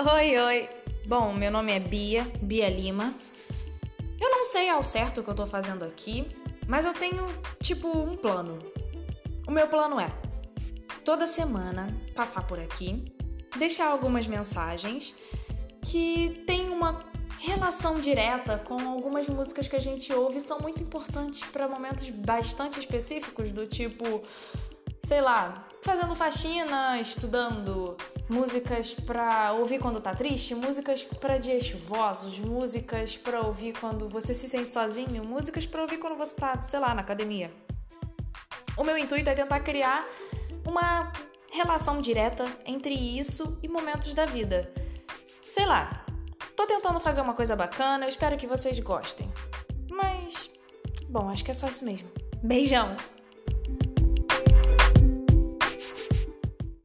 Oi, oi. Bom, meu nome é Bia, Bia Lima. Eu não sei ao certo o que eu tô fazendo aqui, mas eu tenho, tipo, um plano. O meu plano é toda semana passar por aqui, deixar algumas mensagens que tem uma relação direta com algumas músicas que a gente ouve são muito importantes para momentos bastante específicos, do tipo, sei lá, fazendo faxina, estudando, músicas para ouvir quando tá triste, músicas para dias chuvosos, músicas para ouvir quando você se sente sozinho, músicas para ouvir quando você tá, sei lá, na academia. O meu intuito é tentar criar uma relação direta entre isso e momentos da vida. Sei lá, tô tentando fazer uma coisa bacana, eu espero que vocês gostem. Mas, bom, acho que é só isso mesmo. Beijão!